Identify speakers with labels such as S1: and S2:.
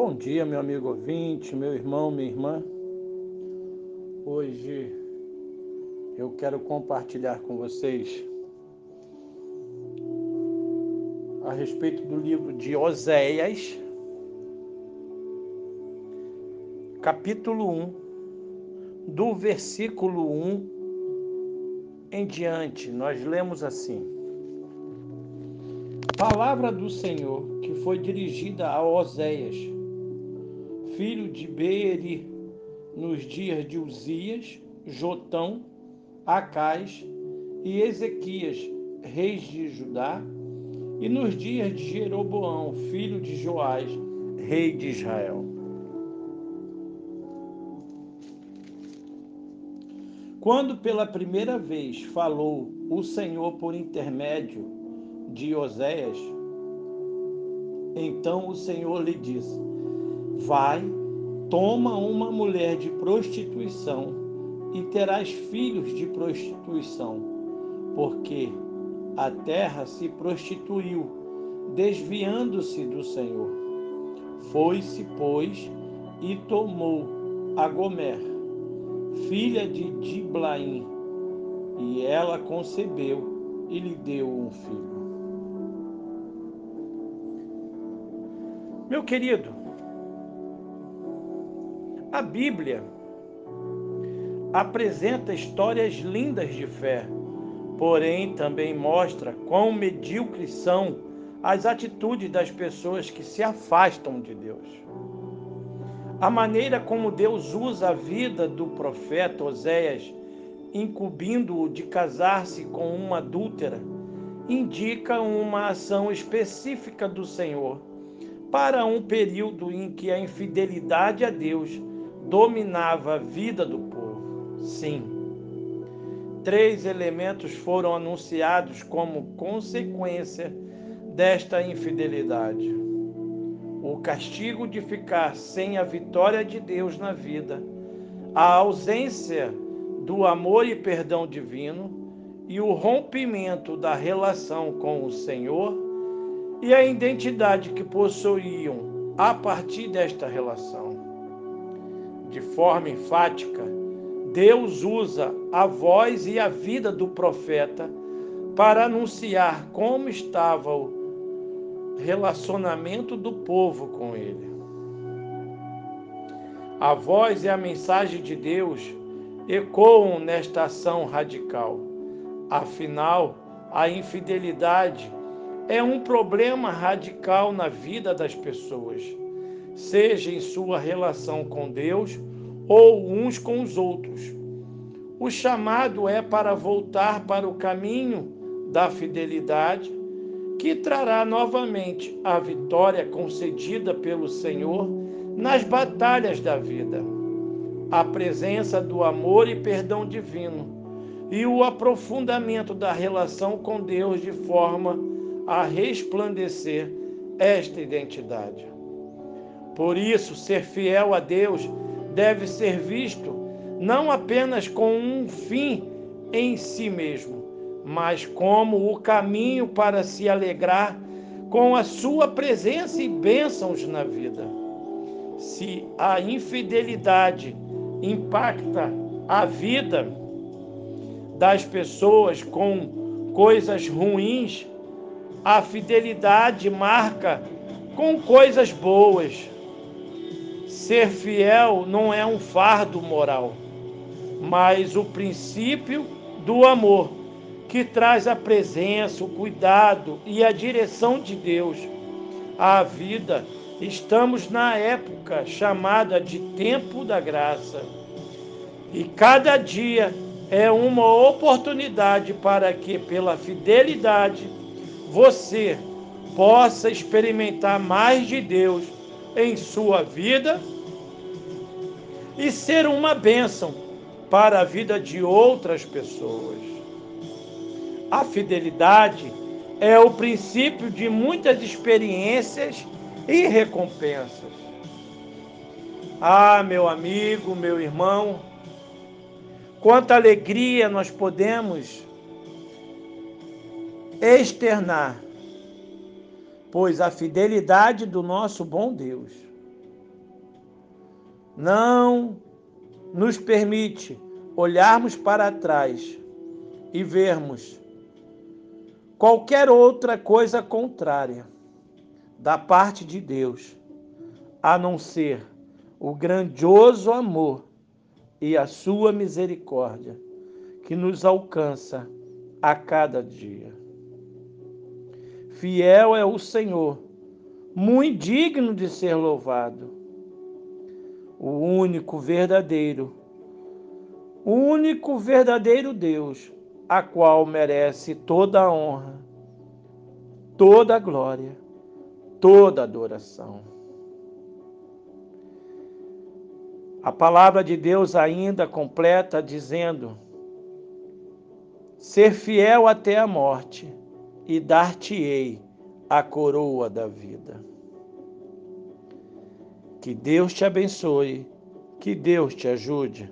S1: Bom dia, meu amigo ouvinte, meu irmão, minha irmã. Hoje eu quero compartilhar com vocês a respeito do livro de Oséias, capítulo 1, do versículo 1 em diante. Nós lemos assim: Palavra do Senhor que foi dirigida a Oséias filho de Beeri, nos dias de Uzias, Jotão, Acais e Ezequias, reis de Judá, e nos dias de Jeroboão, filho de Joás, rei de Israel. Quando pela primeira vez falou o Senhor por intermédio de Oséias, então o Senhor lhe disse: Vai, toma uma mulher de prostituição e terás filhos de prostituição, porque a terra se prostituiu, desviando-se do Senhor. Foi-se, pois, e tomou a Gomer, filha de Diblaim, e ela concebeu e lhe deu um filho. Meu querido, a Bíblia apresenta histórias lindas de fé, porém também mostra quão medíocres são as atitudes das pessoas que se afastam de Deus. A maneira como Deus usa a vida do profeta Oséias, incumbindo-o de casar-se com uma adúltera, indica uma ação específica do Senhor para um período em que a infidelidade a Deus dominava a vida do povo. Sim. Três elementos foram anunciados como consequência desta infidelidade: o castigo de ficar sem a vitória de Deus na vida, a ausência do amor e perdão divino e o rompimento da relação com o Senhor e a identidade que possuíam a partir desta relação de forma enfática, Deus usa a voz e a vida do profeta para anunciar como estava o relacionamento do povo com ele. A voz e a mensagem de Deus ecoam nesta ação radical. Afinal, a infidelidade é um problema radical na vida das pessoas seja em sua relação com Deus ou uns com os outros. O chamado é para voltar para o caminho da fidelidade, que trará novamente a vitória concedida pelo Senhor nas batalhas da vida. A presença do amor e perdão divino e o aprofundamento da relação com Deus de forma a resplandecer esta identidade. Por isso, ser fiel a Deus deve ser visto não apenas com um fim em si mesmo, mas como o caminho para se alegrar com a sua presença e bênçãos na vida. Se a infidelidade impacta a vida das pessoas com coisas ruins, a fidelidade marca com coisas boas. Ser fiel não é um fardo moral, mas o princípio do amor, que traz a presença, o cuidado e a direção de Deus à vida. Estamos na época chamada de tempo da graça. E cada dia é uma oportunidade para que, pela fidelidade, você possa experimentar mais de Deus em sua vida e ser uma bênção para a vida de outras pessoas. A fidelidade é o princípio de muitas experiências e recompensas. Ah, meu amigo, meu irmão, quanta alegria nós podemos externar, pois a fidelidade do nosso bom Deus não nos permite olharmos para trás e vermos qualquer outra coisa contrária da parte de Deus, a não ser o grandioso amor e a sua misericórdia que nos alcança a cada dia. Fiel é o Senhor, muito digno de ser louvado. O único verdadeiro, o único verdadeiro Deus, a qual merece toda a honra, toda a glória, toda a adoração. A palavra de Deus ainda completa dizendo: Ser fiel até a morte e dar-te-ei a coroa da vida. Que Deus te abençoe, que Deus te ajude.